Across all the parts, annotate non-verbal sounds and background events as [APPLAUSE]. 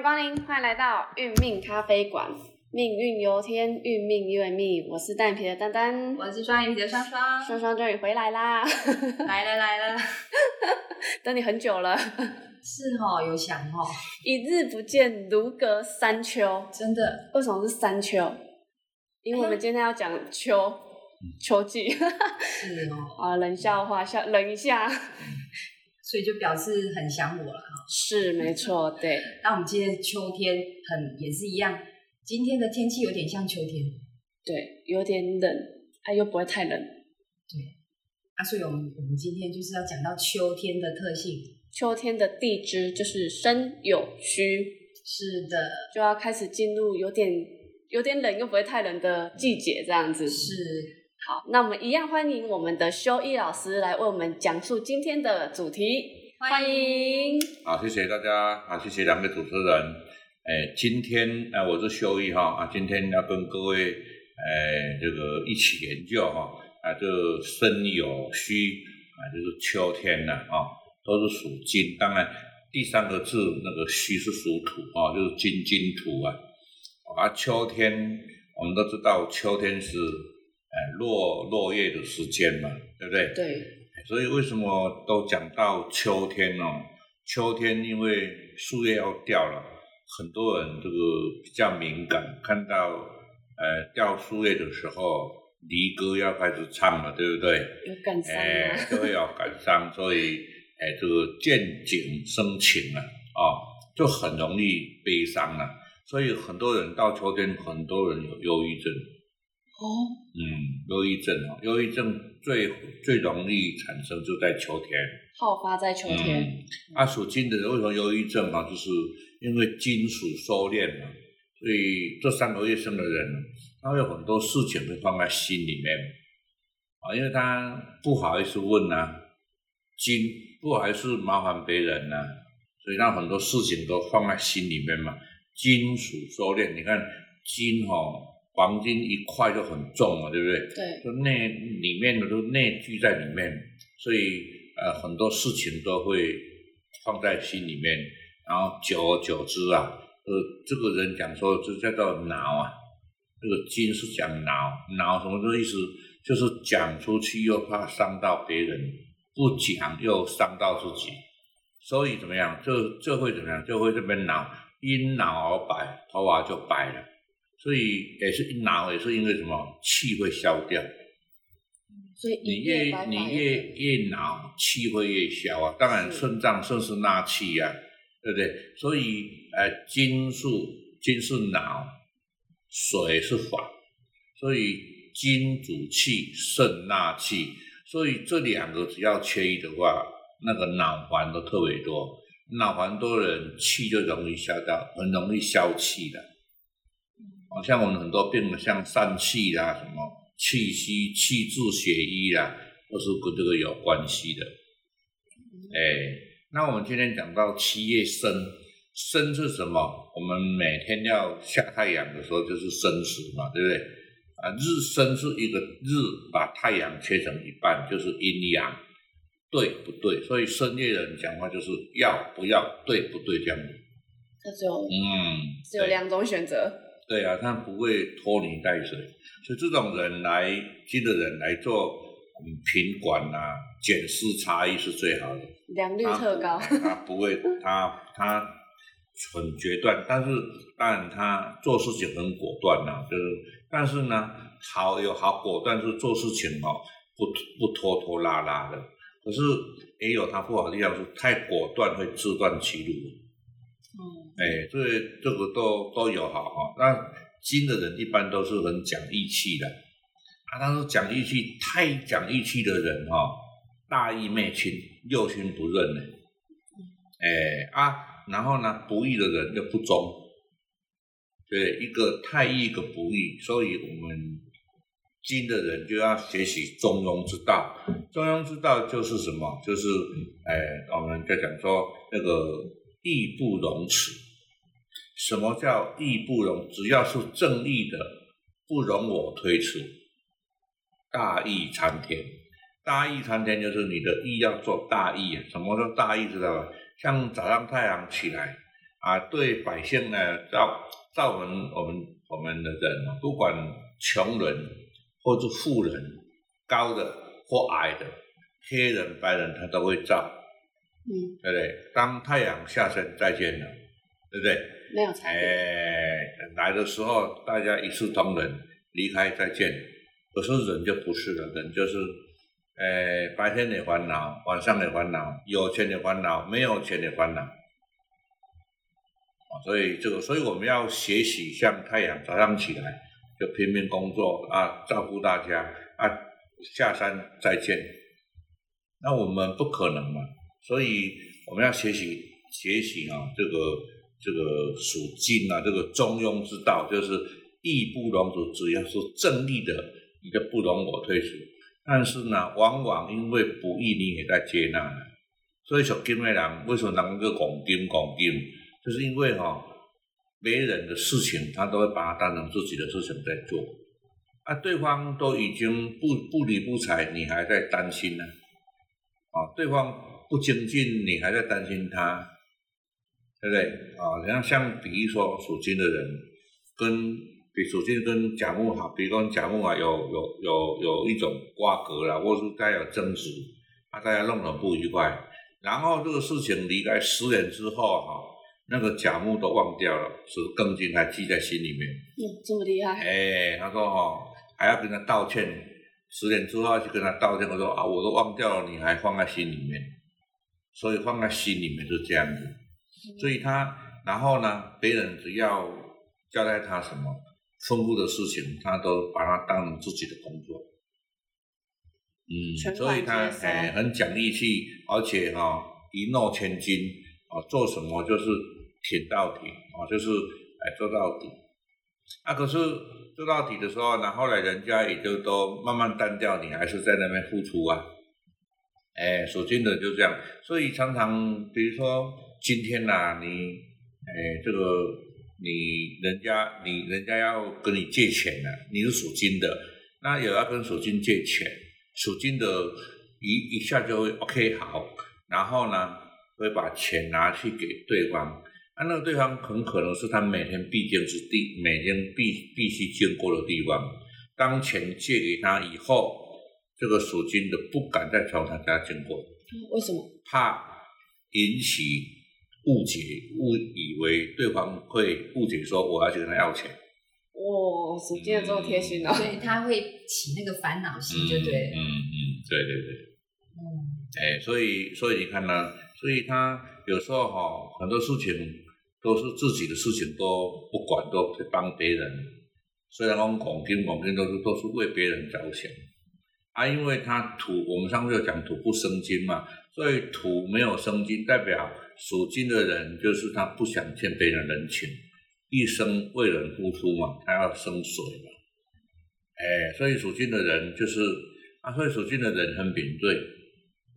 欢迎光临，欢迎来到运命咖啡馆。命运由天，运命由命。我是单眼皮的丹丹，我是双眼皮的双双，双双终于回来啦！来了来了，[LAUGHS] 等你很久了，是哦，有想哦，一日不见如隔三秋。真的，为什么是三秋？因为我们今天要讲秋，秋季。是哦，[LAUGHS] 啊，冷笑话，笑冷一下。所以就表示很想我了哈。是没错，对。[LAUGHS] 那我们今天秋天很也是一样，今天的天气有点像秋天，对，有点冷，哎，又不会太冷。对。啊，所以我们我们今天就是要讲到秋天的特性。秋天的地支就是申酉戌。是的。就要开始进入有点有点冷又不会太冷的季节，这样子。是。好，那我们一样欢迎我们的修一老师来为我们讲述今天的主题。欢迎。好，谢谢大家，好，谢谢两位主持人。哎，今天哎，我是修一哈啊，今天要跟各位哎这个一起研究哈啊，这申酉戌啊，就是秋天了啊，都是属金。当然，第三个字那个戌是属土啊，就是金金土啊。啊，秋天我们都知道，秋天是。哎，落落叶的时间嘛，对不对？对。所以为什么都讲到秋天哦？秋天因为树叶要掉了，很多人这个比较敏感，看到呃掉树叶的时候，离歌要开始唱了，对不对？有感伤哎，就会有感伤，所以哎这个见景生情了啊，就很容易悲伤了。所以很多人到秋天，很多人有忧郁症。哦，嗯，忧郁症哦，忧郁症最最容易产生就在秋天，好发在秋天。啊，属金的人为什么忧郁症啊？就是因为金属收敛嘛，所以这三个月生的人，他会有很多事情会放在心里面，啊，因为他不好意思问呐，金不好意思麻烦别人呐，所以他很多事情都放在心里面嘛。金属收敛，你看金哈。黄金一块就很重嘛，对不对？对，就内里面的都内聚在里面，所以呃很多事情都会放在心里面，然后久而久之啊，呃这个人讲说这叫做恼啊，这个金是讲恼，恼什么的意思？就是讲出去又怕伤到别人，不讲又伤到自己，所以怎么样？就就会怎么样？就会这边恼，因恼而白，头发就白了。所以也是恼，也是因为什么气会消掉。所以你越你越越恼，气会越消啊。当然肾脏肾是纳气呀，对不对？所以呃，金是金是脑，水是法，所以金主气，肾纳气。所以这两个只要缺一的话，那个脑环都特别多。脑环多人气就容易消掉，很容易消气的。好像我们很多病，像疝气啦、什么气虚、气滞血瘀啦，都是跟这个有关系的。哎，那我们今天讲到七月生，生是什么？我们每天要下太阳的时候就是生时嘛，对不对？啊，日生是一个日把太阳切成一半，就是阴阳，对不对？所以深夜人讲话就是要不要，对不对？这样子。那只有嗯，只有两种选择。对啊，他不会拖泥带水，所以这种人来金的人来做品管啊、检视差异是最好的，良率特高。他不会，他他很决断，但是当然他做事情很果断呐，就是，但是呢，好有好果断是做事情哦，不不拖拖拉拉的，可是也有他不好的地方，是太果断会自断其路。嗯哎，这这个都都有好哈。那金的人一般都是很讲义气的啊，但是讲义气太讲义气的人哈，大义灭亲，六亲不认呢。哎啊，然后呢，不义的人又不忠，对，一个太义，一个不义，所以我们金的人就要学习中庸之道。中庸之道就是什么？就是哎，我们在讲说那个义不容辞。什么叫义不容？只要是正义的，不容我推辞。大义参天，大义参天就是你的义要做大义。什么叫大义？知道吧？像早上太阳起来，啊，对百姓呢，造造我们我们我们的人，不管穷人或是富人，高的或矮的，黑人白人，他都会造，嗯，对不对？当太阳下山再见了，对不对？没有差别。哎，来的时候大家一视同仁，离开再见。可是人就不是了，人就是，哎，白天的烦恼，晚上的烦恼，有钱的烦恼，没有钱的烦恼。啊，所以这个，所以我们要学习像太阳早上起来就拼命工作啊，照顾大家啊，下山再见。那我们不可能嘛，所以我们要学习学习啊，这个这个属金啊，这个中庸之道，就是义不容辞，只要是正义的，你就不容我退出。但是呢，往往因为不义，你也在接纳。所以属金的人为什么能够拱金拱金？就是因为哈，别人的事情他都会把它当成自己的事情在做，啊，对方都已经不不理不睬，你还在担心呢，啊，对方不精进，你还在担心他，对不对？啊，你看像比如说属金的人，跟比属金跟甲木哈，比如说甲木啊，有有有有一种瓜葛啦，或是带有争执，啊，大家弄得不愉快，然后这个事情离开十年之后哈。那个甲木都忘掉了，是庚金还记在心里面。嗯，这么厉害。哎，他说哈，还要跟他道歉，十年之后去跟他道歉。我说啊，我都忘掉了，你还放在心里面，所以放在心里面是这样子。所以他，然后呢，别人只要交代他什么丰富的事情，他都把它当成自己的工作。嗯，所以他哎很讲义气，而且哈一诺千金啊，做什么就是。挺到底啊，就是哎做到底，啊可是做到底的时候，那后来人家也就都慢慢淡掉，你还是在那边付出啊，哎属金的就这样，所以常常比如说今天呐，你哎这个你人家你人家要跟你借钱呢，你是属金的，那也要跟属金借钱，属金的一一下就会 OK 好，然后呢会把钱拿去给对方。啊那个对方很可能是他每天必经之地，每天必必须经过的地方。当钱借给他以后，这个属金的不敢再从他家经过。为什么？怕引起误解，误以为对方会误解说我要去跟他要钱。哇，属金的这么贴心哦！所以他会起那个烦恼心，就对。嗯嗯，对对对。嗯。哎，所以所以你看呢，所以他有时候哈，很多事情。都是自己的事情都不管，都去帮别人。虽然讲广金广金都是都是为别人着想啊，因为他土，我们上次有讲土不生金嘛，所以土没有生金，代表属金的人就是他不想欠别人人情，一生为人付出嘛，他要生水嘛。哎，所以属金的人就是啊，所以属金的人很敏锐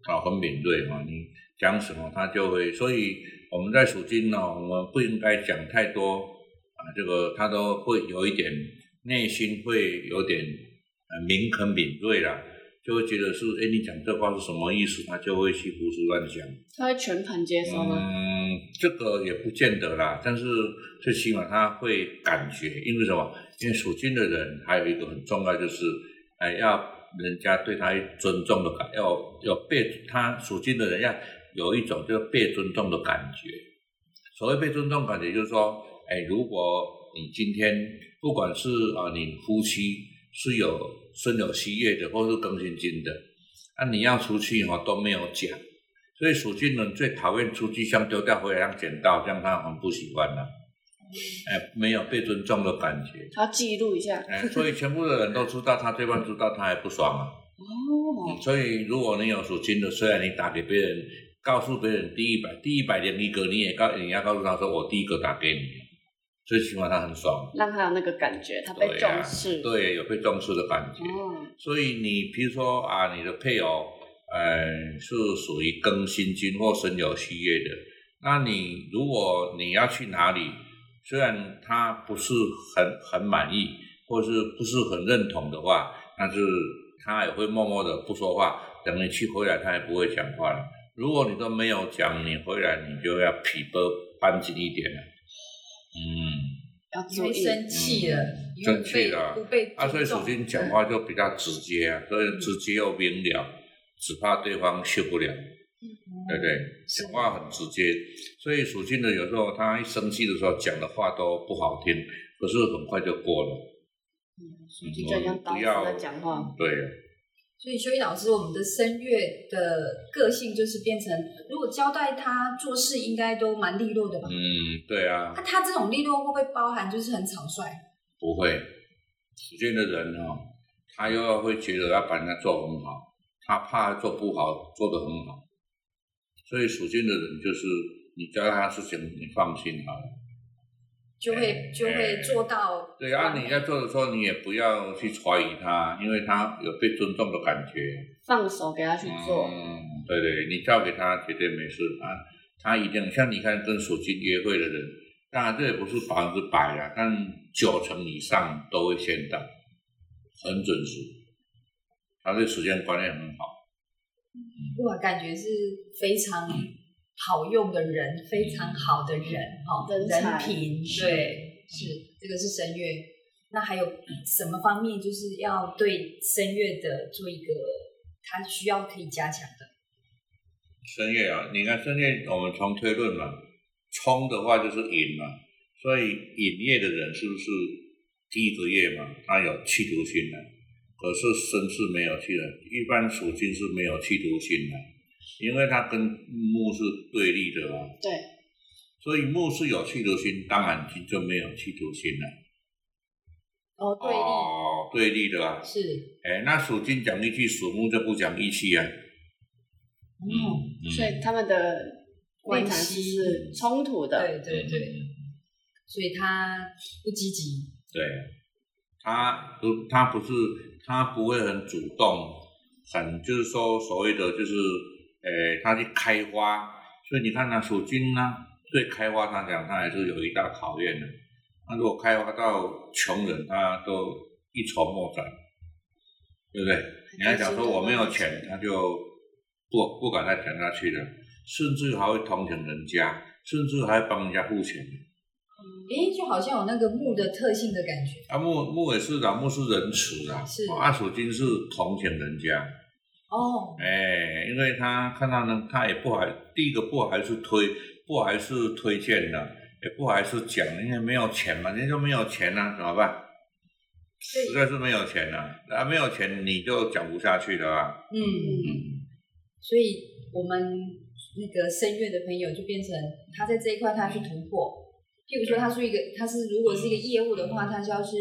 啊，很敏锐嘛，你讲什么他就会，所以。我们在属金呢，我们不应该讲太多啊，这个他都会有一点内心会有点呃敏肯敏锐啦，就会觉得是哎，你讲这话是什么意思？他就会去胡思乱想。他会全盘接收吗？嗯，这个也不见得啦，但是最起码他会感觉，因为什么？因为属金的人还有一个很重要，就是哎，要人家对他尊重的感，要要被他属金的人要。有一种就是被尊重的感觉。所谓被尊重感觉，就是说，哎，如果你今天不管是啊，你夫妻是有孙有喜悦的，或是更新金的，那你要出去哈都没有讲，所以属金人最讨厌出去像丢掉回来像捡到，这样他很不喜欢的。哎，没有被尊重的感觉。他记录一下。哎，所以全部的人都知道，他对方知道，他还不爽啊。哦。所以如果你有属金的，虽然你打给别人。告诉别人第一百第一百零一个，你也告你要告诉他说我第一个打给你，最起码他很爽，让他有那个感觉，他被重视，对，有被重视的感觉。哦，所以你比如说啊，你的配偶，呃，是属于庚辛金或申酉戌月的，那你如果你要去哪里，虽然他不是很很满意，或是不是很认同的话，但是他也会默默的不说话，等你去回来，他也不会讲话了。如果你都没有讲，你回来你就要皮包扳紧一点了。嗯，要注意。因为生气了，因为生不被气了。不被啊，所以属金讲话就比较直接啊，所以直接又明了，只怕对方受不了，对不对？讲话很直接，所以属性的有时候他一生气的时候讲的话都不好听，可是很快就过了。属鸡就像刀子的讲话，对，所以修一老师，我们的声乐的个性就是变成，如果交代他做事，应该都蛮利落的吧？嗯，对啊那、，他这种利落会不会包含就是很草率？不会，属金的人哦，他又要会觉得要把人家做很好，他怕做不好，做得很好，所以属金的人就是你交代他事情，你放心好了。就会哎就会做到对啊，你在做的时候，你也不要去怀疑他，因为他有被尊重的感觉。放手给他去做。嗯，对对，你交给他绝对没事啊，他一定像你看跟属金约会的人，当然这也不是百分之百啦，但九成以上都会先到，很准时。他对时间观念很好，哇，感觉是非常好用的人，非常好的人哈，人人品对，是这个是声乐。那还有什么方面就是要对声乐的做一个他需要可以加强的？声乐啊，你看声乐，我们从推论嘛，冲的话就是引嘛，所以引业的人是不是第一个月嘛？他有企图心的，可是身是没有气的，一般属性是没有企图心的，因为它跟木是对立的嘛，对，所以木是有企图心，当然金就没有企图心了。哦，对立、哦，对立的啊，是，哎，那属金讲义气，属木就不讲义气啊。嗯，嗯。所以他们的关系。是冲突的。对对对，所以他不积极，对，他不，他不是，他不会很主动，很就是说所谓的就是，呃，他去开花，所以你看呢，属金呢，对开花他讲，它还是有一大考验的。那如果开花到穷人，他都一筹莫展，对不对？你还讲说我没有钱，他就不不敢再谈下去了，甚至还会同情人家，甚至还帮人家付钱。诶，就好像有那个木的特性的感觉，啊，木木也是的，木是仁慈的，是啊，属金是同情人家，哦，哎，因为他看到呢，他也不还，第一个不好意思推，不好意思推荐的，也不还是讲，因为没有钱嘛，人家就没有钱啊，怎么办？对。实在是没有钱啊，啊，没有钱你就讲不下去了啊，嗯，所以我们那个声乐的朋友就变成他在这一块他要去突破。譬如说，他是一个，他是如果是一个业务的话，他是要去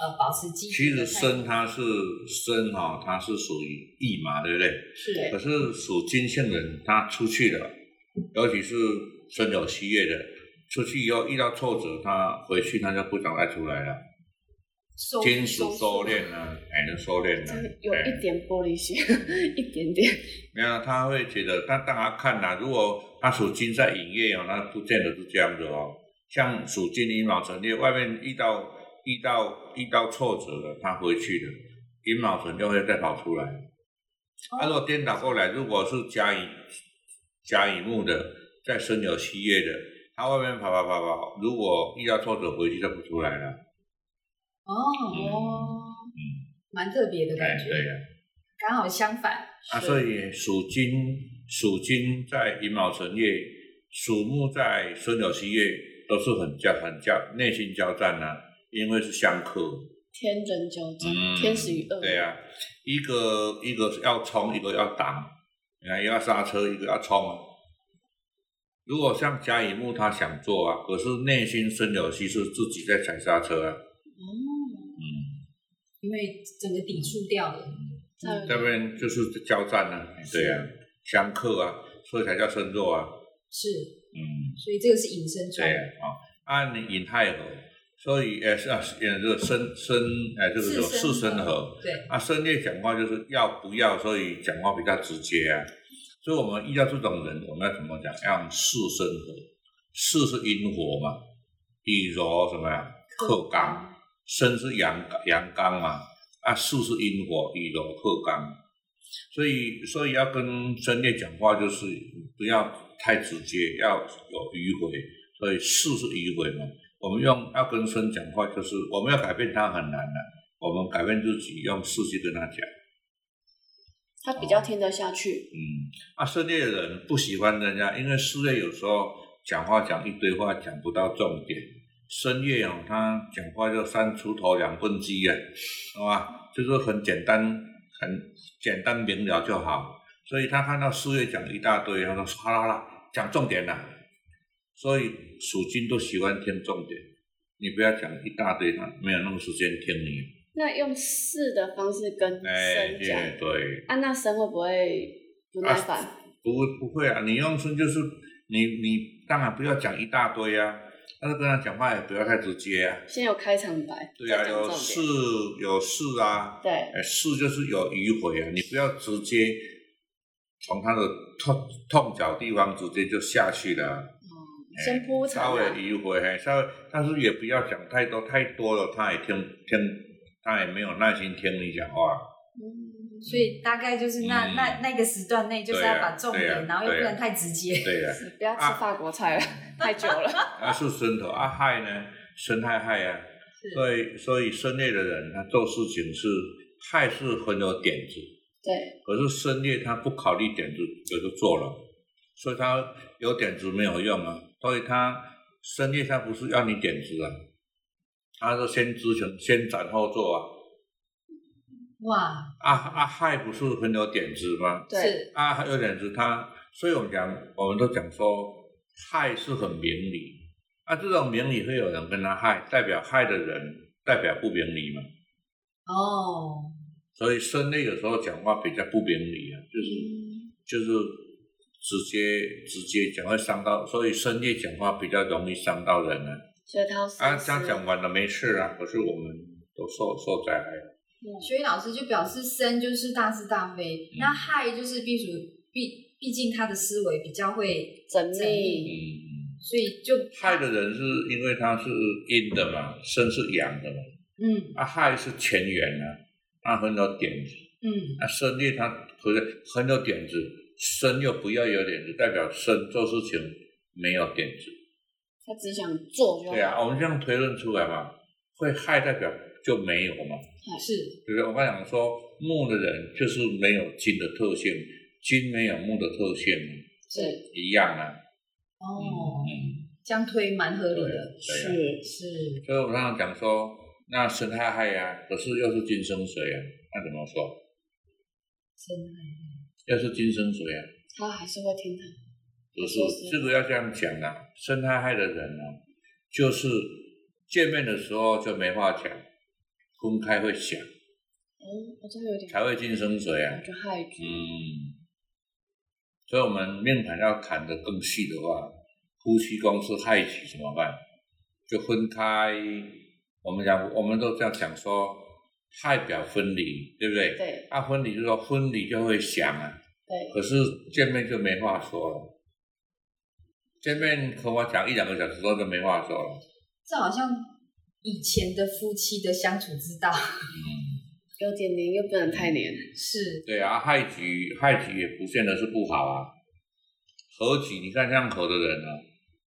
呃保持积其。实生它是生哈、它是属于驿嘛，对不对？是可是属金性人，他出去了，尤其是身有喜悦的，出去以后遇到挫折，他回去他就不想再出来了。收金属收收敛呢，还，能收敛这呢，有一点玻璃心，[LAUGHS] 一点点。没有，他会觉得，但大家看呐、如果他属金在营业哦，那不见得是这样子哦。像属金寅卯辰，因外面遇到遇到遇到挫折了，他回去了，寅卯辰就会再跑出来。他、如果颠倒过来，如果是甲乙甲乙木的，在申酉戌月的，他外面跑跑跑跑，如果遇到挫折回去就不出来了。哦，嗯蛮特别的哎，感觉，对呀、刚好相反。啊，所以属金属金在寅卯辰月，属木在申酉戌月，都是很交很交内心交战呐、因为是相克。天人交战，嗯天使与恶魔。对呀、一个一个要冲，一个要挡，你看一个要刹车，一个要冲啊。如果像甲乙木他想做啊，可是内心申酉戌是自己在踩刹车啊。哦，嗯，因为整个抵触掉了。在这边就是交战啊，对呀、相克啊，所以才叫身弱啊。是，嗯。所以这个是引申出来对。啊，啊，你引太合，所以也是啊，呃这个申申哎，这个叫四四申合。对，啊，申月讲话就是要不要，所以讲话比较直接啊。所以我们遇到这种人，我们要怎么讲？要用四申合，四是阴火嘛，以柔什么呀？克刚，申是阳阳刚嘛，啊，四是阴火，以柔克刚。所以，所以要跟申月讲话，就是不要太直接，要有迂回，所以四是迂回嘛。我们用要跟生讲话，就是我们要改变他很难的，我们改变自己，用事去跟他讲。他比较听得下去。嗯，啊，深夜的人不喜欢人家，因为室内有时候讲话讲一堆话，讲不到重点。深夜哦，他讲话就三出头两分鸡啊，好吧，就是很简单，很简单明了就好。所以他看到四月讲一大堆，他说好啦好啦，讲重点了。所以属金都喜欢听重点，你不要讲一大堆，他没有那么时间听你。那用四的方式跟生讲，对，啊，那生会不会不耐烦？不会不会啊，你用生就是你你当然不要讲一大堆啊，但是跟他讲话也不要太直接啊。先有开场白，对啊，有是有是啊，对，是就是有迂回啊，你不要直接从他的痛痛脚地方直接就下去了。哦，先铺陈，稍微迂回，稍微，但是也不要讲太多太多了，他也听听。他也没有耐心听你讲话，嗯，所以大概就是那那那个时段内，就是要把重点，然后又不能太直接，对呀，[LAUGHS] 不要吃法国菜了，太久了。啊，[LAUGHS] 是生头啊，害呢，生害害啊，所以所以深夜的人，他做事情是害是很有点子，对，可是深夜他不考虑点子，就做了，所以他有点子没有用啊，所以他生意他不是要你点子啊。他说：“先知行，先斩后奏啊！”哇！阿阿亥不是很有点子吗？对，阿有点子，他所以我们讲，我们都讲说，亥是很明理。啊，这种明理会有人跟他害，代表害的人代表不明理嘛？哦。所以生内有时候讲话比较不明理啊，就是就是直接直接讲会伤到，所以深夜讲话比较容易伤到人啊。所以他啊，这样讲完了没事啊，可是我们都受受灾害了。所以老师就表示生就是大是大非，那害就是毕属毕毕竟他的思维比较会缜密，嗯，所以就害的人是因为他是阴的嘛，生是阳的嘛，嗯，啊害是前缘啊，他很有点子，嗯，啊生力他可是很有点子，生又不要有点子，代表生做事情没有点子。他只想做就对啊，我们这样推论出来嘛，会害代表就没有嘛？是，对不对？我刚讲说木的人就是没有金的特性，金没有木的特性，是一样啊。哦，这样推蛮合理的，是是。所以我刚刚讲说，那生害害呀，可是又是金生水啊，那怎么说？生害害，又是金生水啊，他还是会听的。不是，这个要这样讲啊。生他害的人呢，就是见面的时候就没话讲，分开会想。哦，我真的有点。才会进生水啊。就害局。嗯。所以，我们命盘要谈得更细的话，夫妻宫是害局怎么办？就分开。我们讲，我们都这样讲说，害表分离，对不对？对。啊，分离就是说分离就会想啊。对。可是见面就没话说了。见面和我讲一两个小时之后就没话说了。这好像以前的夫妻的相处之道。嗯，有点黏又不能太黏。是。对啊，害局害局也不见得是不好啊。合局，你看像合的人啊，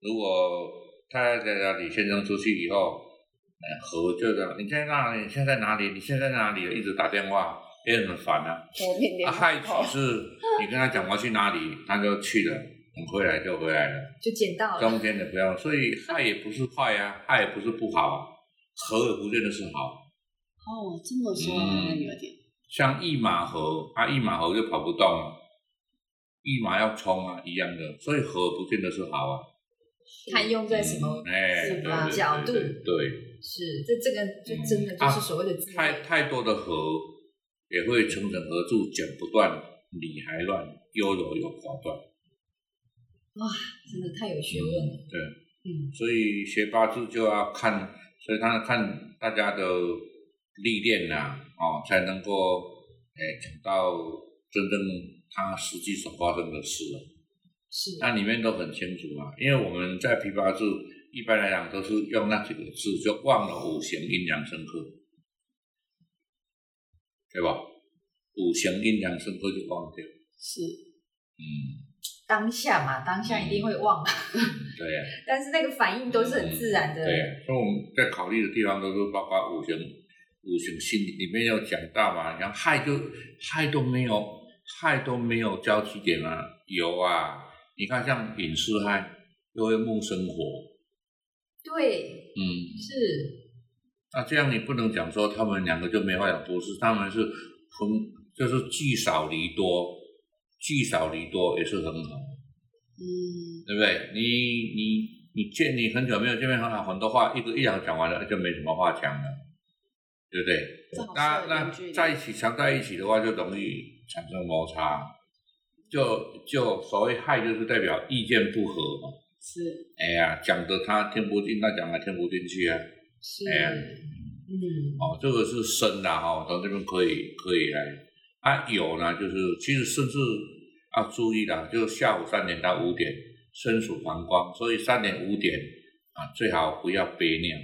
如果太太在家里，先生出去以后，哎，合就这样，你在哪里？你现在哪里？你现在哪里？一直打电话，也很烦啊。啊，害局是，你跟他讲我去哪里，他就去了。回来就回来了，就捡到了。中间的不要，所以害也不是坏啊，害也不是不好啊，合也不见得是好。哦，这么说有点。像一马河，啊，一马河就跑不动了，一马要冲啊，一样的，所以合不见得是好啊。看用在什么什么角度？对，是这这个就真的就是所谓的太太多的合也会层层合住，剪不断，理还乱，优柔有寡断。哇，真的太有学问了。对，嗯，所以学八字就要看，所以他看大家的历练呐，哦，才能够诶讲到真正他实际所发生的事了。是，那里面都很清楚啊，因为我们在批八字一般来讲都是用那几个字，就忘了五行阴阳生克，对吧？五行阴阳生克就忘掉。是，嗯。当下嘛，当下一定会忘，对呀、[LAUGHS] 但是那个反应都是很自然的。对呀、所以我们在考虑的地方都是包括五行，五行心里面有讲到嘛，像亥就亥都没有，亥都没有交集点啊，有啊，你看像寅巳亥，又会木生火，对，嗯，是，那这样你不能讲说他们两个就没话讲，不是，他们是很，就是聚少离多，聚少离多也是很好，嗯，对不对？你你你见你很久没有见面，很好，很多话一个一两讲完了就没什么话讲了，对不对？那那在一起常在一起的话，就容易产生摩擦，就就所谓害，就是代表意见不合嘛。是，哎呀，讲的他听不进，那讲的听不进去啊。是，哎呀嗯，哦，这个是生的哈，到这边可以可以来。啊，有呢，就是其实甚至要注意的，就下午三点到五点，身处膀胱，所以三点五点啊，最好不要憋尿，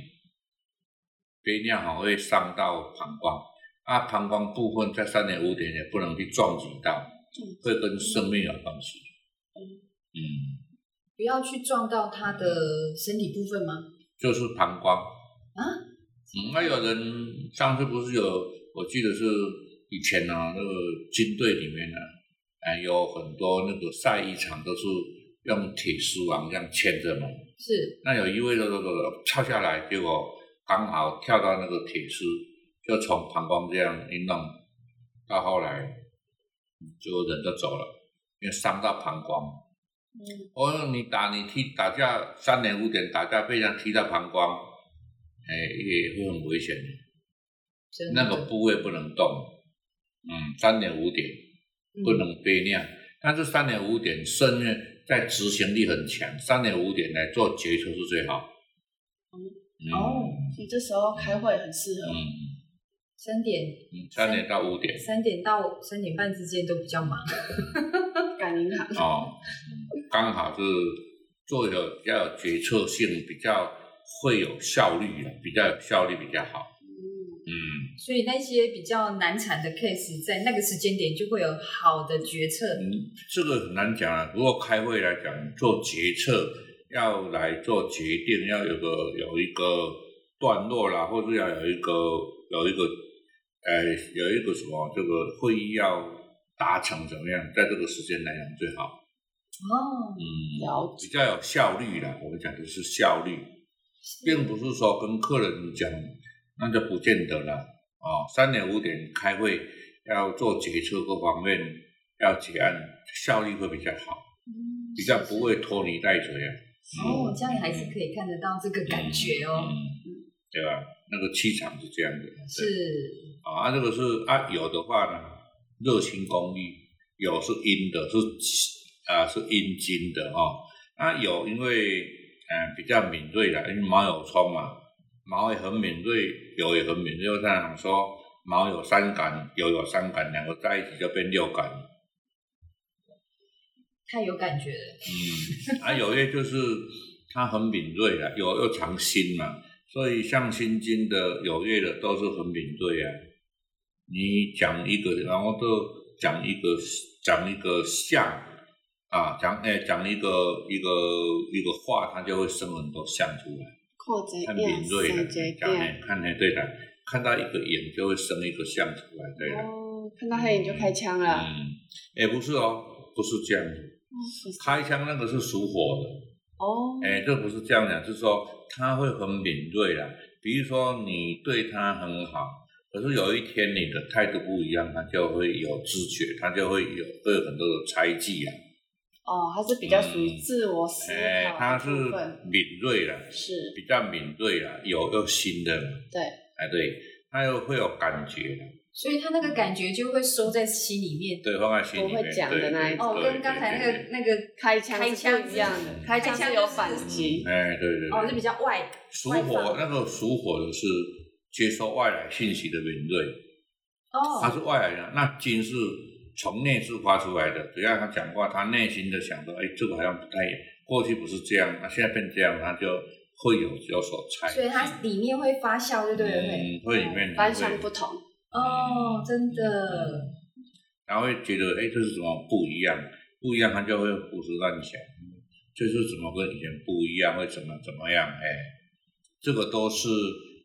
憋尿好会伤到膀胱。啊，膀胱部分在三点五点也不能去撞击到，会跟生命有关系。嗯，不要去撞到他的身体部分吗？就是膀胱。啊？嗯，那有人上次不是有，我记得是以前呢、那个军队里面呢、哎，有很多那个赛衣场都是用铁丝网这样牵着嘛。是，那有一位走走走走跳下来，结果刚好跳到那个铁丝，就从膀胱这样一弄，到后来嗯就人就走了，因为伤到膀胱。嗯，我说你打你踢打架三点五点打架被人踢到膀胱，哎，也会很危险。的。那个部位不能动，嗯，三点五点不嗯能憋尿，但是三点五点肾呢在执行力很强，三点五点来做决策是最好。嗯哦，所以这时候开会很适合。嗯。三点。嗯，三点到五点。三点到三点半之间都比较忙。[LAUGHS] 赶银行，哦，刚好是做有比较有决策性，比较会有效率的，比较有效率比较好。嗯，嗯，所以那些比较难产的 case，在那个时间点就会有好的决策。嗯，这个很难讲啊。如果开会来讲，做决策要来做决定，要有个有一个段落啦，或者要有一个有一个呃有一个什么这个会议要达成怎么样，在这个时间来讲最好。哦，嗯，了解比较有效率啦。我们讲的是效率，并不是说跟客人讲那就不见得了。哦，三点五点开会要做决策各方面要结案，效率会比较好，嗯比较不会拖泥带水啊。哦，这样还是可以看得到这个感觉哦。嗯，对吧？那个气场是这样的。是，啊，这个是啊，有的话呢，热心公益，有是阴的，是啊是阴经的哈、那有因为嗯、呃比较敏锐的，因为毛有冲嘛，毛也很敏锐，有也很敏锐。我常说毛有三感，有有三感，两个在一起就变六感。太有感觉了。嗯，啊有月就是它很敏锐的，有又藏心嘛，所以像心经的有月的都是很敏锐啊。你讲一个，然后都讲一个讲一个像啊，讲哎讲一个一个一个话，它就会生很多像出来，很敏锐的。讲哎看哎对的，看到一个眼就会生一个像出来，对的。哦，看到黑影就开枪了。嗯，哎不是哦，不是这样子，是开枪那个是属火的。哦，哎，这不是这样讲，是说他会很敏锐啦。比如说你对他很好，可是有一天你的态度不一样，他就会有知觉，他就会有会有很多的猜忌啊。哦，他是比较属于自我思哎，他是部分，敏锐了，是，比较敏锐了，有有新的，对，哎对，他又会有感觉啦，所以他那个感觉就会收在心里面。对，放在心里面。不会讲的那一种哦，跟刚才那个那个开枪开枪一样的，开枪是有反击，哎，对对对。哦是比较外属火那个属火的是接收外来信息的敏锐。哦。他哦，是外来人，那金是从内自发出来的。只要他讲话，他内心的想说，哎，这个好像不太，过去不是这样，那现在变这样，他就会有有所猜。所以它里面会发酵，对不对？会嗯，会里面方向不同，哦，真的然后会觉得，哎，这是怎么不一样？不一样，他就会胡思乱想，就是怎么跟以前不一样，会怎么怎么样？哎，这个都是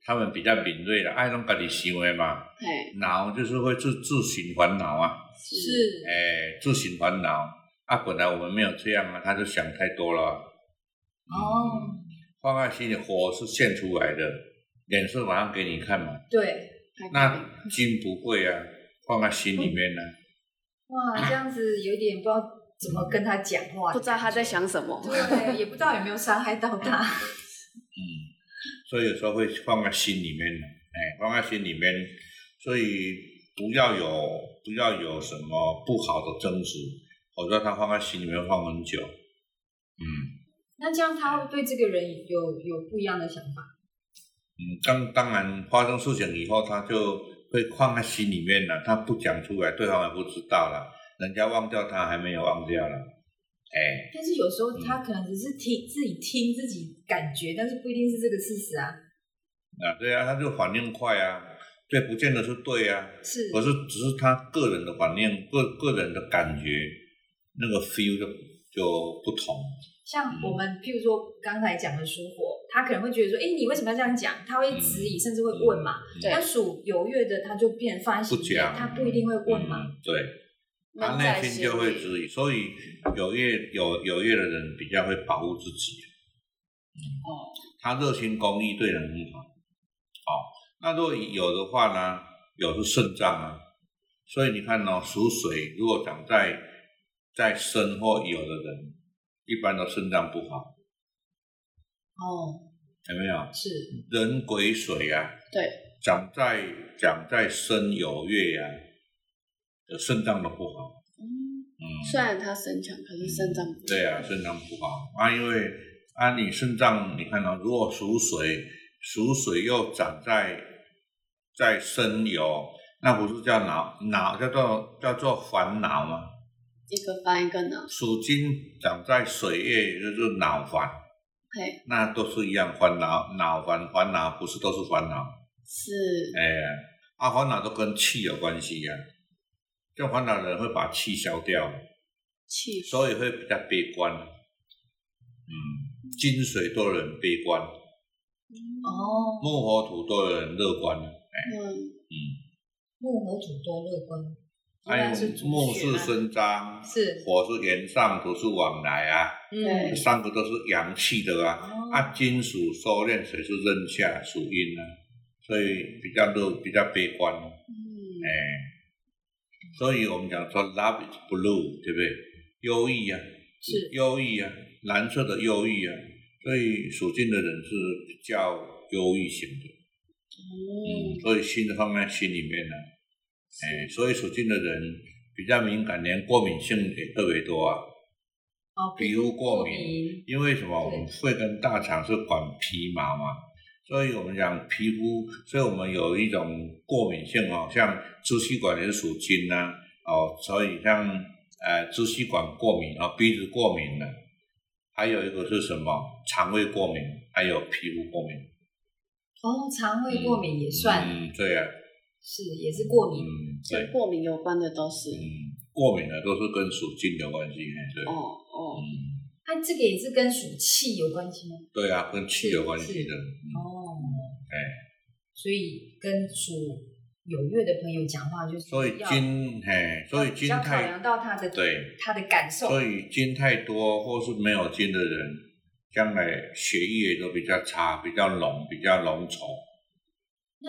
他们比较敏锐的，爱弄家己行为嘛。嘿，恼就是会自自行烦恼啊，是哎，自行烦恼啊。本来我们没有这样啊，他就想太多了。哦，放在心里，火是现出来的，脸色马上给你看嘛。对，那金不会啊，放在心里面呢。哇，这样子有点不知道怎么跟他讲话，不知道他在想什么。对，也不知道有没有伤害到他。[LAUGHS] 嗯，所以有时候会放在心里面哎，放在心里面，所以不要有不要有什么不好的争执，否则他放在心里面放很久。嗯，那这样他会对这个人有有不一样的想法。嗯，当当然发生事情以后，他就。会放在心里面了，他不讲出来，对方也不知道了，人家忘掉他还没有忘掉了，哎。但是有时候他可能只是听自己听自己感觉，但是不一定是这个事实啊。啊，对啊，他就反应快啊，对，不见得是对啊，是，可是只是他个人的观念，个个人的感觉，那个 feel 就就不同。像我们譬如说刚才讲的属火。他可能会觉得说：“哎，你为什么要这样讲？”他会质疑，甚至会问嘛。那属有月的，他就变放在心里，他不一定会问嘛。对，他内心就会质疑。所以有月有有月的人比较会保护自己。哦，他热心公益，对人很好。哦，那如果有的话呢？有是肾脏啊。所以你看哦，属水如果长在在身或有的人，一般都肾脏不好。哦，有没有？是人癸水啊，对，长在长在身有月呀，的肾脏都不好。嗯嗯，虽然他身强，可是肾脏不对啊，肾脏不好啊，因为啊，你肾脏你看到，如果属水，属水又长在在生有，那不是叫恼恼，叫做叫做烦恼吗？一个烦一个恼。属金长在水月，就是恼烦。那都是一样，烦恼、恼烦、烦恼，不是都是烦恼？是。哎呀，啊，烦恼都跟气有关系呀。这烦恼的人会把气消掉，气，所以会比较悲观。嗯，金水多人悲观。哦。木火土多人乐观。哎。嗯。嗯。木和土多乐观。还有木是生张，是火是延上，土是往来啊，嗯，三个都是阳气的啊，啊，金属收敛，水是扔下，属阴啊，所以比较乐，比较悲观，嗯，哎，所以我们讲说 love is blue，对不对？忧郁啊，是忧郁啊，蓝色的忧郁啊，所以属金的人是比较忧郁型的，嗯，所以心的放在心里面呢。哎，所以属金的人比较敏感，连过敏性也特别多啊。哦，皮肤过敏，因为什么？我们肺跟大肠是管皮毛嘛，所以我们讲皮肤，所以我们有一种过敏性哦，像支气管也是属金呐，哦，所以像呃支气管过敏啊，鼻子过敏的，还有一个是什么？肠胃过敏，还有皮肤过敏。哦，肠胃过敏也算。嗯，对呀。是，也是过敏，跟过敏有关的都是。嗯，过敏的都是跟属金有关系，对。哦哦。嗯，它这个也是跟属气有关系吗？对啊，跟气有关系的。哦。哎。所以跟属有月的朋友讲话，就是所以金，嘿，所以金太考量到他的对他的感受。所以金太多或是没有金的人，将来血液都比较差，比较浓，比较浓稠。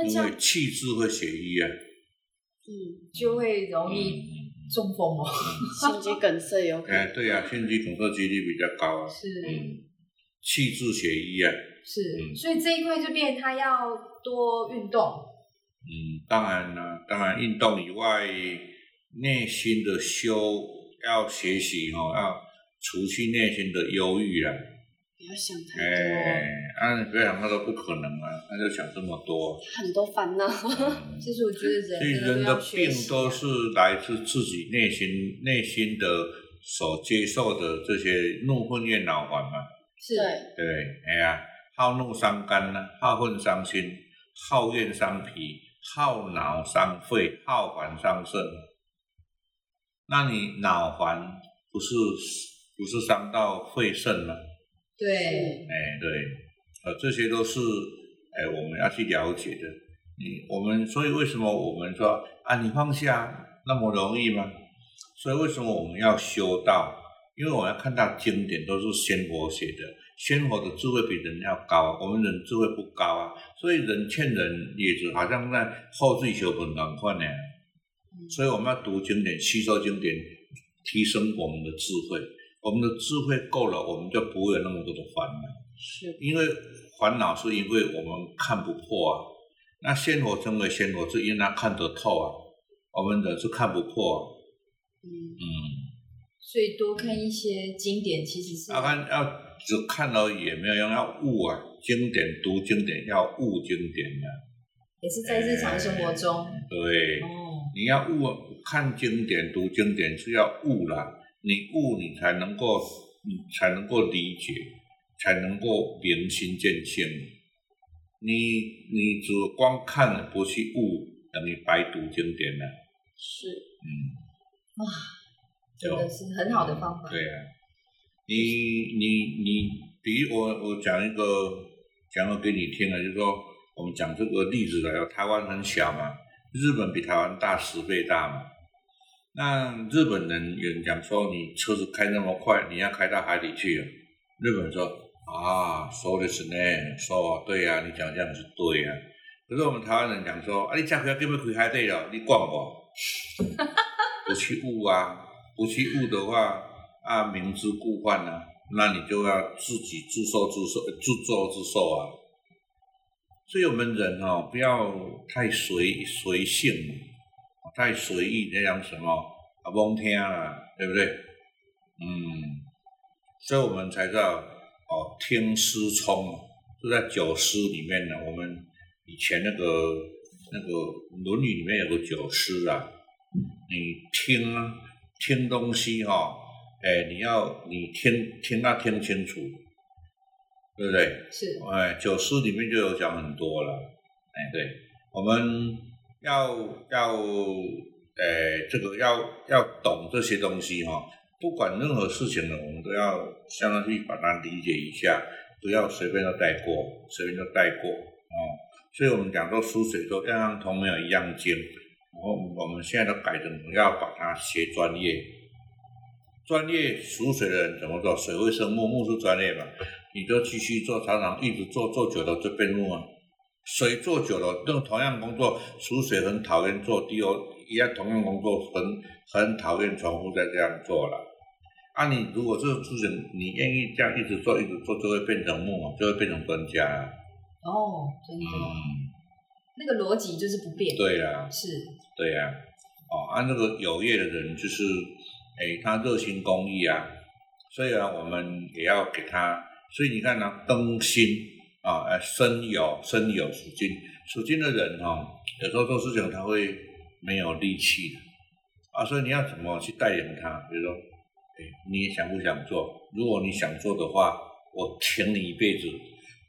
因为气滞会血瘀啊，嗯，就会容易中风哦，心肌梗塞有可能。哎，对呀，心肌梗塞几率比较高啊。是，嗯，气滞血瘀啊。是，所以这一块就变他要多运动。嗯，当然了，当然运动以外，内心的修要学习哦，要除去内心的忧郁啊。不要想太多。哎，啊，不要想太多，不可能啊！那就想这么多。很多烦恼。其实我觉得人，所以人的病都是来自自己内心内心的所接受的这些怒愤怨恼烦嘛。是。对，哎呀，好怒伤肝呐，好恨伤心，好怨伤脾，好恼伤肺，好烦伤肾。那你恼烦不是不是伤到肺肾吗？对，哎，对，呃，这些都是哎我们要去了解的。你我们所以为什么我们说啊，你放下那么容易吗？所以为什么我们要修道？因为我们要看到经典都是仙佛写的，仙佛的智慧比人要高，我们人智慧不高啊，所以人欠人也就好像在后缀修本难看呢。所以我们要读经典，吸收经典，提升我们的智慧。我们的智慧够了，我们就不会有那么多的烦恼。是，因为烦恼是因为我们看不破啊。那仙佛成为仙佛，是因为他看得透啊。我们人是看不破啊。嗯，嗯，所以多看一些经典，其实是要看要只看了也没有用，要悟啊。经典读经典要悟经典的。也是在日常生活中。对，哦，你要悟看经典读经典是要悟啦。你悟，你才能够，你才能够理解，才能够明心见性。你你只光看不去悟，等于白读经典了。是，嗯，哇，真的是很好的方法。对啊，你你你，比如我我讲一个讲个给你听啊，就是说我们讲这个例子来，台湾很小嘛，日本比台湾大十倍大嘛。那日本人有人讲说，你车子开那么快，你要开到海里去？日本人说啊，说的是呢，说对呀，你讲这样是对呀。可是我们台湾人讲说，啊，你驾不要根本开海底了，你管我？[LAUGHS] 不去悟啊，不去悟的话，啊，明知故犯啊，那你就要自己自受自受，自作自受啊。所以我们人哦，不要太随随性。太随意，那样什么啊，蒙听啦，对不对？嗯，所以我们才知道哦，听思聪，就在九诗里面呢。我们以前那个那个《论语》里面有个九诗啊，你听听东西哈，哎，你要你听听要听清楚，对不对？是。哎，九诗里面就有讲很多了，哎，对，我们。要要，诶，这个要要懂这些东西哈，不管任何事情呢，我们都要相当去把它理解一下，不要随便就带过，随便就带过哦。所以我们讲说书水都样样通，没有一样精。我我们现在都改成要把它学专业，专业属水的人怎么做？水会生木，木是专业嘛，你就继续做，常常一直做，做久了就变木啊。水做久了，这种同样工作，属水很讨厌做，第二一样同样工作很很讨厌重复再这样做了。啊，你如果是出水，你愿意这样一直做一直做，就会变成木，就会变成专家了。哦，真的。嗯。那个逻辑就是不变。对呀。是。对呀。哦，按那个有业的人，就是哎，他热心公益啊，所以啊，我们也要给他。所以你看呢，更新。啊，呃，身有身有属金，属金的人哈，有时候做事情他会没有力气的，啊，所以你要怎么去带领他？比如说，哎，你想不想做？如果你想做的话，我挺你一辈子，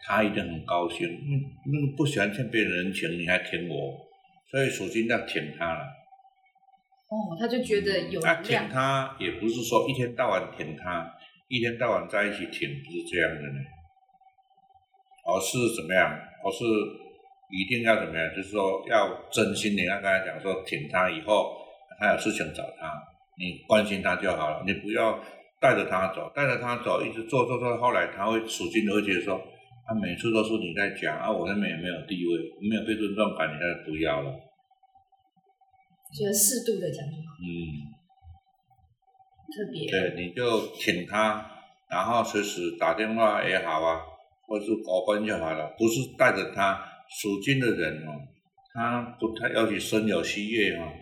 他一定很高兴。嗯，那不喜欢欠别人人情，你还挺我，所以属金要挺他了。哦，他就觉得有他挺他也不是说一天到晚挺他，一天到晚在一起挺，不是这样的呢。而是怎么样？而是一定要怎么样？就是说要真心的，像刚才讲说，挺他以后，他有事情找他，你关心他就好了。你不要带着他走，带着他走，一直做做做，后来他会处境都会觉得说，他每次都是你在讲，啊，我那边也没有地位，没有被尊重感，你那就不要了。就是适度的讲就好。嗯。特别。对，你就挺他，然后随时打电话也好啊。或是高官就好了，不是带着他属金的人哦，他不太要去生有息业哦，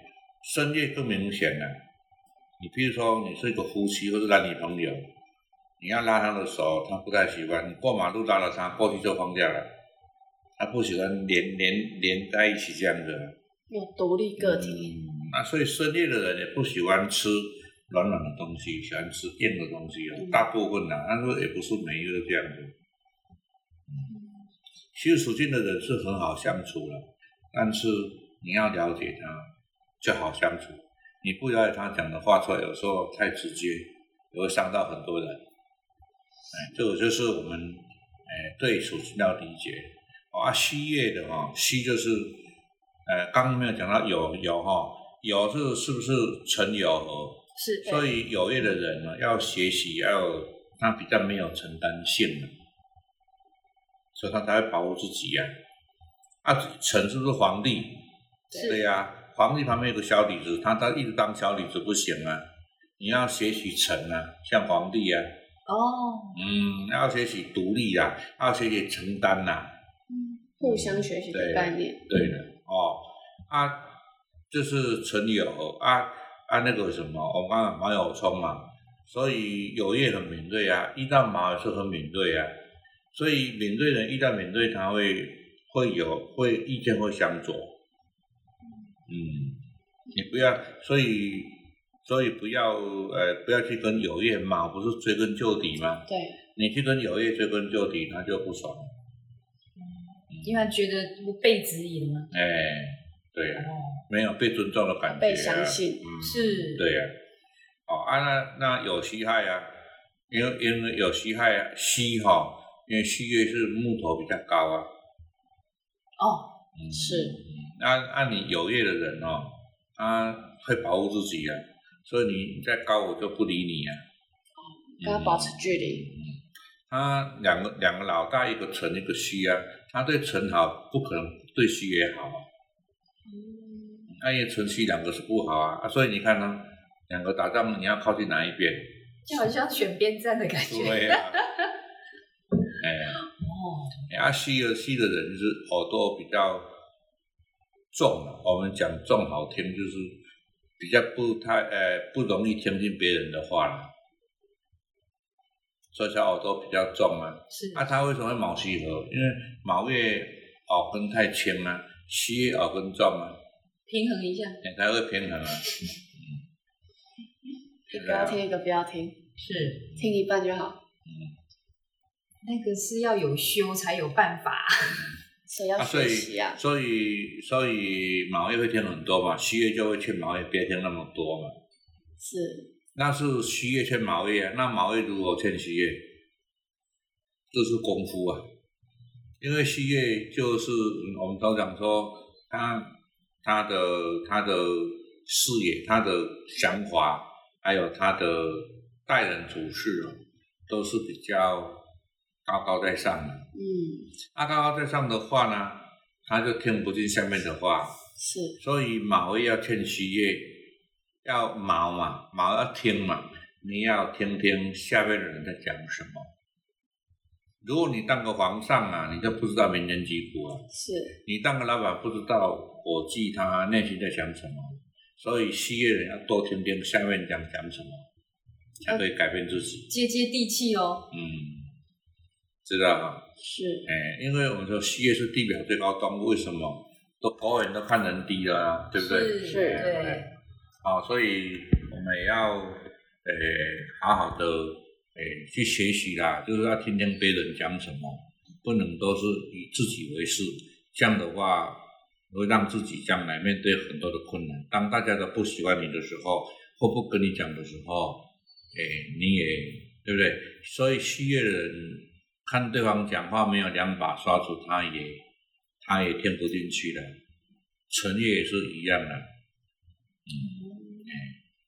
生业更明显了。你比如说，你是一个夫妻或是男女朋友，你要拉他的手，他不太喜欢。你过马路拉了他，过去就放掉了。他不喜欢连连连在一起这样的。有独立个体。嗯，那所以生业的人也不喜欢吃软软的东西，喜欢吃硬的东西哦。大部分啊，但是也不是每一个这样子。其实属金的人是很好相处的，但是你要了解他就好相处。你不了解他讲的话出来，有时候太直接，也会伤到很多人。哎，这个就是我们哎对属性要理解。啊，虚月的哈，虚就是，呃，刚刚没有讲到有有哈，有是是不是成有合？是，所以有业的人呢，要学习要他比较没有承担性的，所以他才会保护自己呀。啊，臣是不是皇帝？对呀，皇帝旁边有个小李子，他他一直当小李子不行啊。你要学习臣啊，像皇帝啊。哦。嗯，要学习独立啊，要学习承担呐。嗯，互相学习的概念。对的，哦，啊，就是臣有啊啊那个什么，我刚刚毛有冲嘛，所以有业很敏锐啊，遇到马也是很敏锐啊，所以敏锐人遇到敏锐，他会。会有会意见会相左，嗯，你不要，所以所以不要呃不要去跟有业嘛，不是追根究底吗？对，你去跟有业追根究底，他就不爽，因为觉得不被指引吗？哎，对呀，没有被尊重的感觉，被相信，是，对呀，哦啊那那有虚害啊，因为因为有虚害啊，虚哈，因为虚月是木头比较高啊。哦，是，按按你有业的人哦，他会保护自己啊，所以你再高我就不理你啊，跟他保持距离。嗯，他两个两个老大，一个纯一个虚啊，他对纯好，不可能对虚也好啊。嗯，那因为纯虚两个是不好啊，啊，所以你看呢，两个打仗你要靠近哪一边？就好像选边站的感觉。对啊。哎。啊，吸的吸的人就是耳朵比较重，我们讲重好听，就是比较不太呃不容易听进别人的话了，所以小耳朵比较重啊。是。啊，他为什么会卯戌合？因为毛月耳根太轻啊，西月耳根重啊。平衡一下。才会平衡啊。一个要听，一个不要听。是。听一半就好。嗯。那个是要有修才有办法，[LAUGHS] 所以要学习啊。所以所以毛月会添很多嘛，虚月就会欠毛月别添那么多嘛。是。那是虚月欠毛月，那毛月如果欠虚月，这是功夫啊。因为虚月就是我们都讲说，他他的他的视野、他的想法，还有他的待人处事啊，都是比较。高高在上的，嗯，啊，高高在上的话呢，他就听不进下面的话，是，所以卯月要趁虚月，要卯嘛，卯要听嘛，你要听听下面的人在讲什么。如果你当个皇上啊，你就不知道民间疾苦啊，是。你当个老板不知道伙计他内心在想什么，所以虚月人要多听听下面讲讲什么，才可以改变自己，接接地气哦，嗯。知道吗，是，哎，因为我们说蜥蜴是地表最高动物，为什么？都狗眼都看人低了，对不对？是，是，对。好，所以我们也要，呃，好好的，呃，去学习啦，就是要听听别人讲什么，不能都是以自己为是，这样的话会让自己将来面对很多的困难。当大家都不喜欢你的时候，或不跟你讲的时候，哎，你也对不对？所以蜥蜴人。看对方讲话没有两把刷子，他也他也听不进去了。陈月也是一样的，嗯，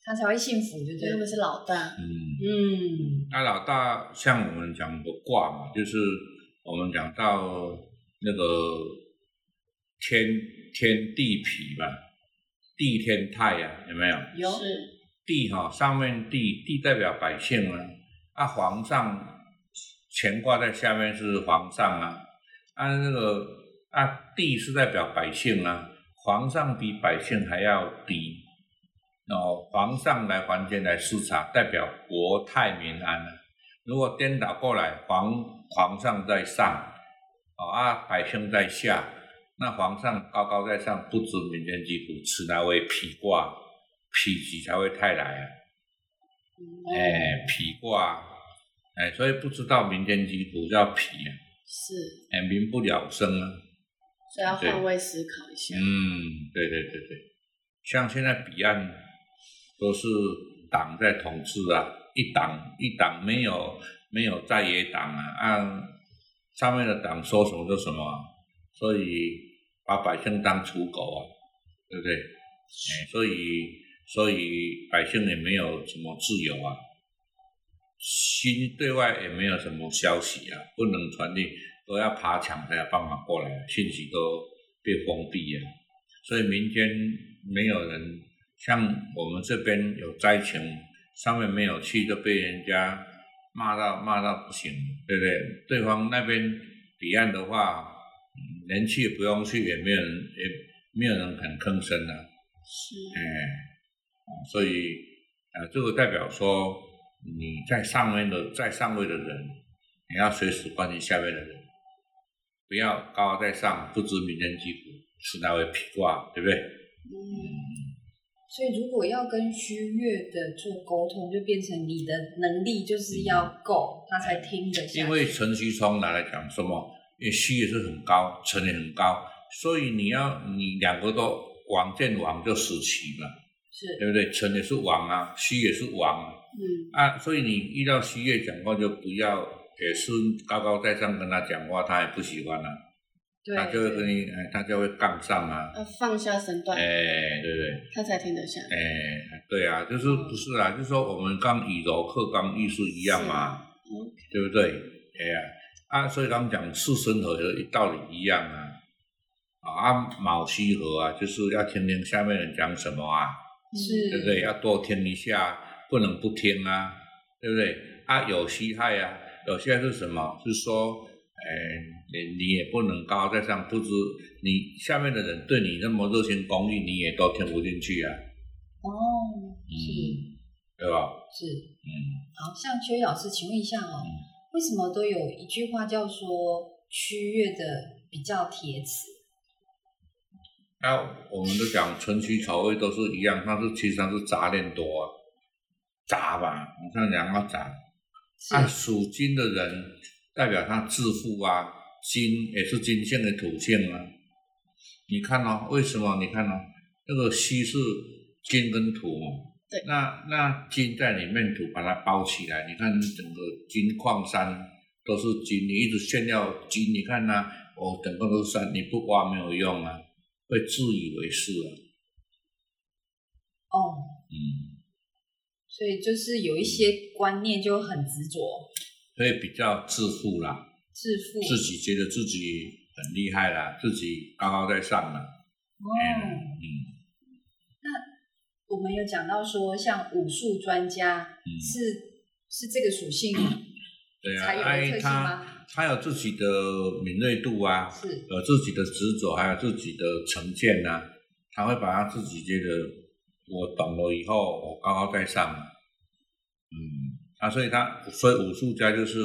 他才会幸福，就对，他们是老大，嗯嗯，那老大像我们讲的卦嘛，就是我们讲到那个天天地痞吧，地天泰呀，有没有？有。地哈上面地地代表百姓啊，啊皇上。乾卦在下面是皇上啊，按那个啊地是代表百姓啊，皇上比百姓还要低，哦，皇上来凡间来视察，代表国泰民安啊。如果颠倒过来，皇皇上在上，哦啊百姓在下，那皇上高高在上，不知民间疾苦，此乃为痞卦，否极才会泰来啊。哎，否卦。哎，所以不知道民间疾苦叫皮啊，是哎民不聊生啊，所以要换位思考一下。嗯，对对对对，像现在彼岸都是党在统治啊，一党一党没有没有在野党啊，按上面的党说什么就什么，啊所以把百姓当刍狗啊，对不对？哎，所以所以百姓也没有什么自由啊，新对外也没有什么消息啊，不能传递，都要爬墙才有办法过来，信息都被封闭啊，所以民间没有人像我们这边有灾情，上面没有去都被人家骂到骂到不行，对不对？对方那边彼岸的话，连去也不用去，也没有人也没有人肯吭声啊。是，哎，所以啊，这个代表说你在上面的在上位的人，你要随时关心下面的人，不要高高在上，不知民间疾苦，此乃为披挂，对不对？嗯，所以如果要跟虚月的做沟通，就变成你的能力就是要够，他才听得下。因为辰戌冲拿来讲什么？因为虚也是很高，辰也很高，所以你要你两个都。王见王就死棋嘛，是。对不对？辰也是王啊，戌也是王啊，嗯，啊，所以你遇到戌月讲话就不要也是高高在上跟他讲话，他也不喜欢啊，对，他就会跟你，哎，他就会杠上啊，要放下身段，哎，对不对？他才听得下，哎，对啊，就是不是啊？就是说我们刚以柔克刚意思一样嘛，嗯，对不对？哎呀，啊，所以刚讲四生合的道理一样啊。啊，卯戌合啊，就是要听听下面人讲什么啊，是，对不对？要多听一下，不能不听啊，对不对？啊，有稀害啊，有稀害是什么？是说，哎，你你也不能高高在上，不知你下面的人对你那么热心公益，你也都听不进去啊。哦，是，对吧？是，嗯，好像邱老师，请问一下哦，为什么都有一句话叫说虚月的比较铁齿？那我们都讲春戌丑未都是一样，它是其实它是杂念多，杂吧，你像讲要杂。按属金的人，代表他致富啊，金也是金性的土性啊。你看哦，为什么？你看哦，那个西是金跟土嘛，对，那那金在里面，土把它包起来，你看整个金矿山都是金，你一直炫耀金，你看呐，哦，整个都是山，你不挖没有用啊。会自以为是啊，哦，嗯，所以就是有一些观念就很执着，所以比较自负啦，自负，自己觉得自己很厉害啦，自己高高在上了，哦，嗯，那我们有讲到说，像武术专家是是这个属性，对啊，才有的特性吗？他有自己的敏锐度啊，是，有自己的执着，还有自己的成见呐。他会把他自己觉得我懂了以后，我高高在上，嗯，啊，所以他所以武术家就是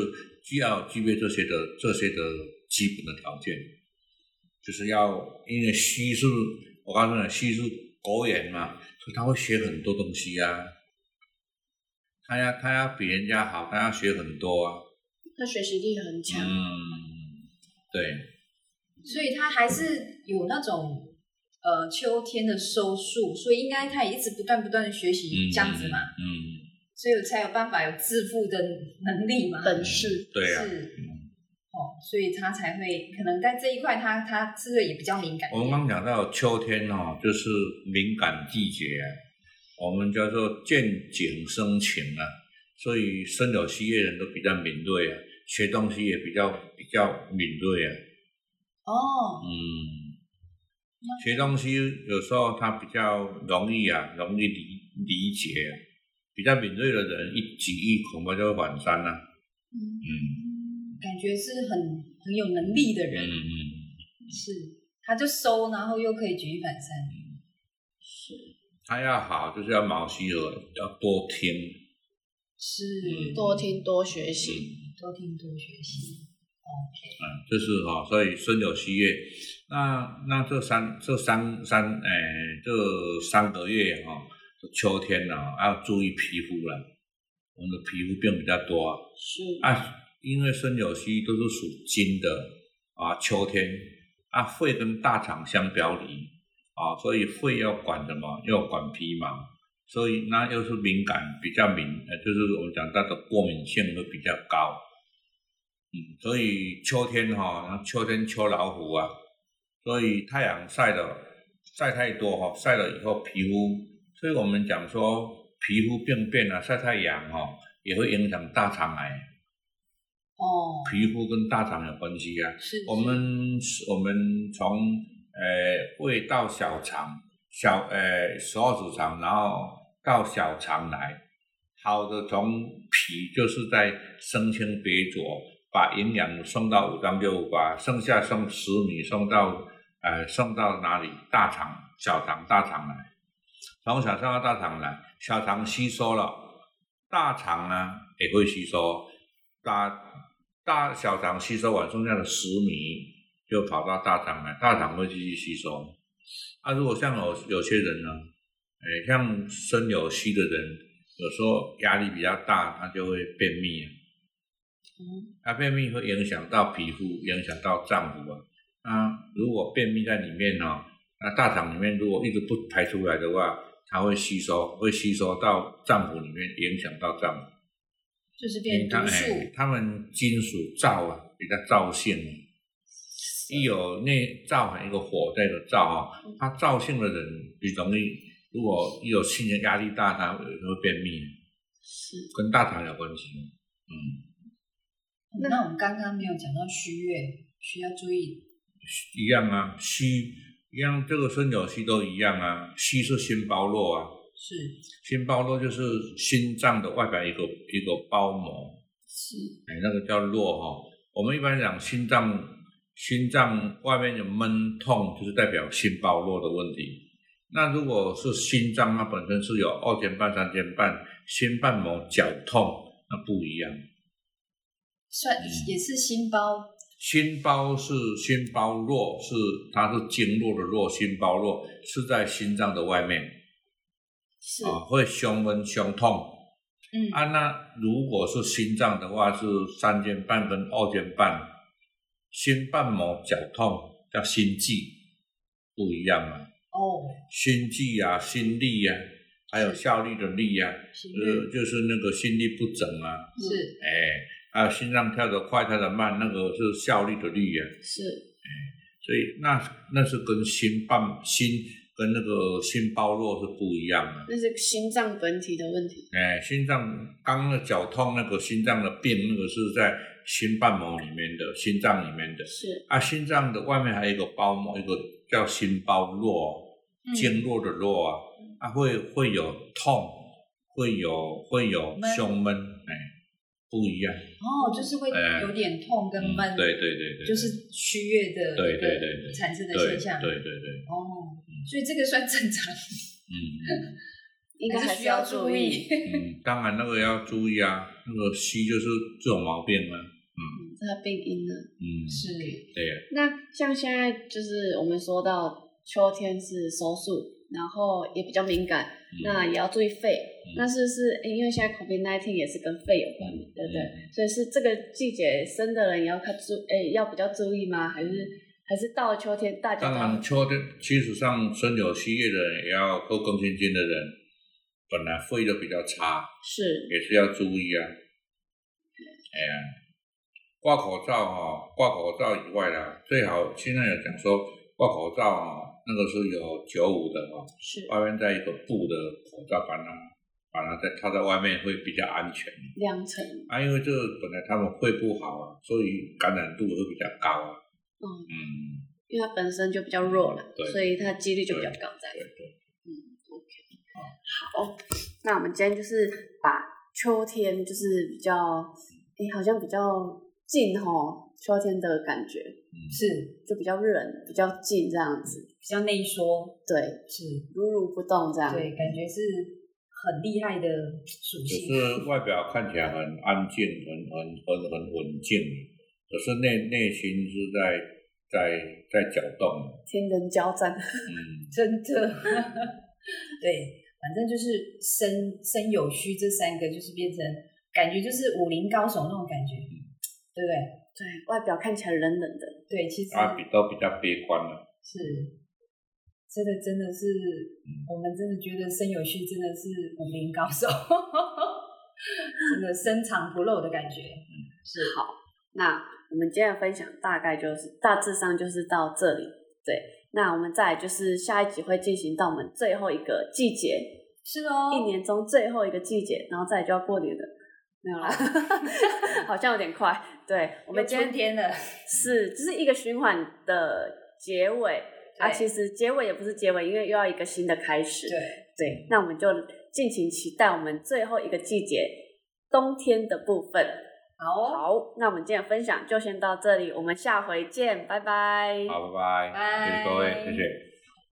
既要具备这些的这些的基本的条件，就是要因为虚是，我告诉你，虚是狗眼嘛，所以他会学很多东西啊。他要他要比人家好，他要学很多啊。他学习力很强，嗯，对，所以他还是有那种呃秋天的收束，所以应该他也一直不断不断的学习这样子嘛，嗯，所以才有办法有致富的能力嘛，本事，对啊，是，哦，所以他才会可能在这一块他他这个也比较敏感。我们刚讲到秋天哦，就是敏感季节啊，我们叫做见景生情啊，所以生有虚月人都比较敏锐啊。学东西也比较比较敏锐啊。哦。嗯。学东西有时候他比较容易啊，容易理理解啊。比较敏锐的人一举一恐怕就会反山了。嗯。嗯。感觉是很很有能力的人。嗯嗯。是，他就收，然后又可以举一反三。是。他要好，就是要毛细耳，要多听。是。多听多学习。多听多学习，OK。嗯，就是哈，所以孙有虚月，那那这三这三三哎，这三个月哈，秋天呢要注意皮肤了，我们的皮肤病比较多。是啊，因为孙有虚都是属金的啊，秋天啊，肺跟大肠相表里啊，所以肺要管什么？要管皮毛，所以那又是敏感，比较敏，呃，就是我们讲到的过敏性会比较高。嗯，所以秋天哈，秋天秋老虎啊，所以太阳晒的晒太多哈，晒了以后皮肤，所以我们讲说皮肤病变啊，晒太阳哈，也会影响大肠癌。哦，皮肤跟大肠有关系啊。是我们我们从呃胃到小肠，小呃十二指肠，然后到小肠来，好的从脾就是在升清别浊，把营养送到五脏六腑，把剩下送食米送到呃送到哪里？大肠、小肠、大肠来，从小肠到大肠来，小肠吸收了，大肠呢也会吸收，大大小肠吸收完剩下的食糜就跑到大肠来，大肠会继续吸收。啊，如果像有有些人呢，诶，像生有息的人，有时候压力比较大，他就会便秘啊。嗯它便秘会影响到皮肤，影响到脏腑啊。那如果便秘在里面呢、那大肠里面如果一直不排出来的话，它会吸收，会吸收到脏腑里面，影响到脏腑。就是变你看，毒素，哎，他们金属燥啊，比较燥性啊。一有内燥含一个火在的燥啊，他燥性的人比容易，如果一有心理压力大，他会会便秘，是跟大肠有关系。嗯，那我们刚刚没有讲到虚月，需要注意。一样啊，虚一样，这个孙有虚都一样啊。虚是心包络啊，是心包络就是心脏的外表一个一个包膜，是哎，那个叫络哈。我们一般讲心脏，心脏外面有闷痛，就是代表心包络的问题。那如果是心脏，它本身是有二尖瓣、三尖瓣、心瓣膜绞痛，那不一样。算嗯。也是心包，心包是心包络，是它是经络的络，心包络是在心脏的外面是。啊，会胸闷、胸痛。嗯，啊，那如果是心脏的话，是三尖瓣跟二尖瓣，心瓣膜绞痛叫心悸，不一样嘛。哦，心悸啊，心力啊，还有效率的力啊，呃就是就是那个心力不整啊，是。哎，还有心脏跳得快跳得慢，那个是效率的力啊。是所以那那是跟心瓣心跟那个心包络是不一样的。那是心脏本体的问题。哎，心脏刚刚的绞痛，那个心脏的病，那个是在心瓣膜里面的，心脏里面的。是啊，心脏的外面还有一个包膜，一个叫心包络，嗯经络的络啊，啊会会有痛，会有会有胸闷，哎，不一样。哦，就是会哎。有点痛跟闷，嗯，对对对对，就是虚越的对对对对。产生的对现象，对对对，哦，所以这个算正常，嗯 [LAUGHS] 应该还是需要注注意。嗯，当然那个要注意啊，那个虚就是这种毛病啊，嗯。这它病因呢？嗯，是。对呀、那像现在就是我们说到秋天是收束，然后也比较敏感，嗯那也要注意肺。嗯那是不是因为现在 COVID 1 9也是跟肺有关的，对不对？嗯所以是这个季节生的人也要看注诶要比较注意吗？还是还是到了秋天大家当然，都秋天其实上生有虚液的人，也要够更新筋的人，本来肺就比较差，是也是要注意啊。哎呀，挂口罩哈、挂口罩以外啦，最好现在有讲说挂口罩哈、那个是有九五的哈、是。外面再一个布的口罩把它把它在套在外面会比较安全。两层，啊，因为这个本来他们肺不好啊，所以感染度会比较高啊。嗯，嗯，因为它本身就比较弱了，对。所以它几率就比较高在。对对。嗯，OK，好，那我们今天就是把秋天就是比较，诶，好像比较近吼，秋天的感觉是就比较冷，比较近这样子，比较内缩，对，是如如不动这样。对，感觉是很厉害的属只性，是外表看起来很安静、很很很很稳静，可是内内心是在在在搅动。天人交战，嗯，[LAUGHS] 真的，[LAUGHS] 对，反正就是身身有虚这三个，就是变成感觉就是武林高手那种感觉，对不对？对外表看起来冷冷的，对，其实他比都比较悲观了。是这个真的是，我们真的觉得申有旭真的是武林高手，真的深藏不露的感觉。是好，那我们今天的分享大概就是大致上就是到这里。对，那我们再来就是下一集会进行到我们最后一个季节，是哦，一年中最后一个季节，然后再来就要过年了。没有啦，[LAUGHS] 好像有点快。对，我们今天春天了，[LAUGHS] 是就是一个循环的结尾啊，其实结尾也不是结尾，因为又要一个新的开始。对，对，那我们就尽情期待我们最后一个季节冬天的部分。好哦，好，那我们今天的分享就先到这里，我们下回见，拜拜。好，拜拜，拜谢谢各位，谢谢。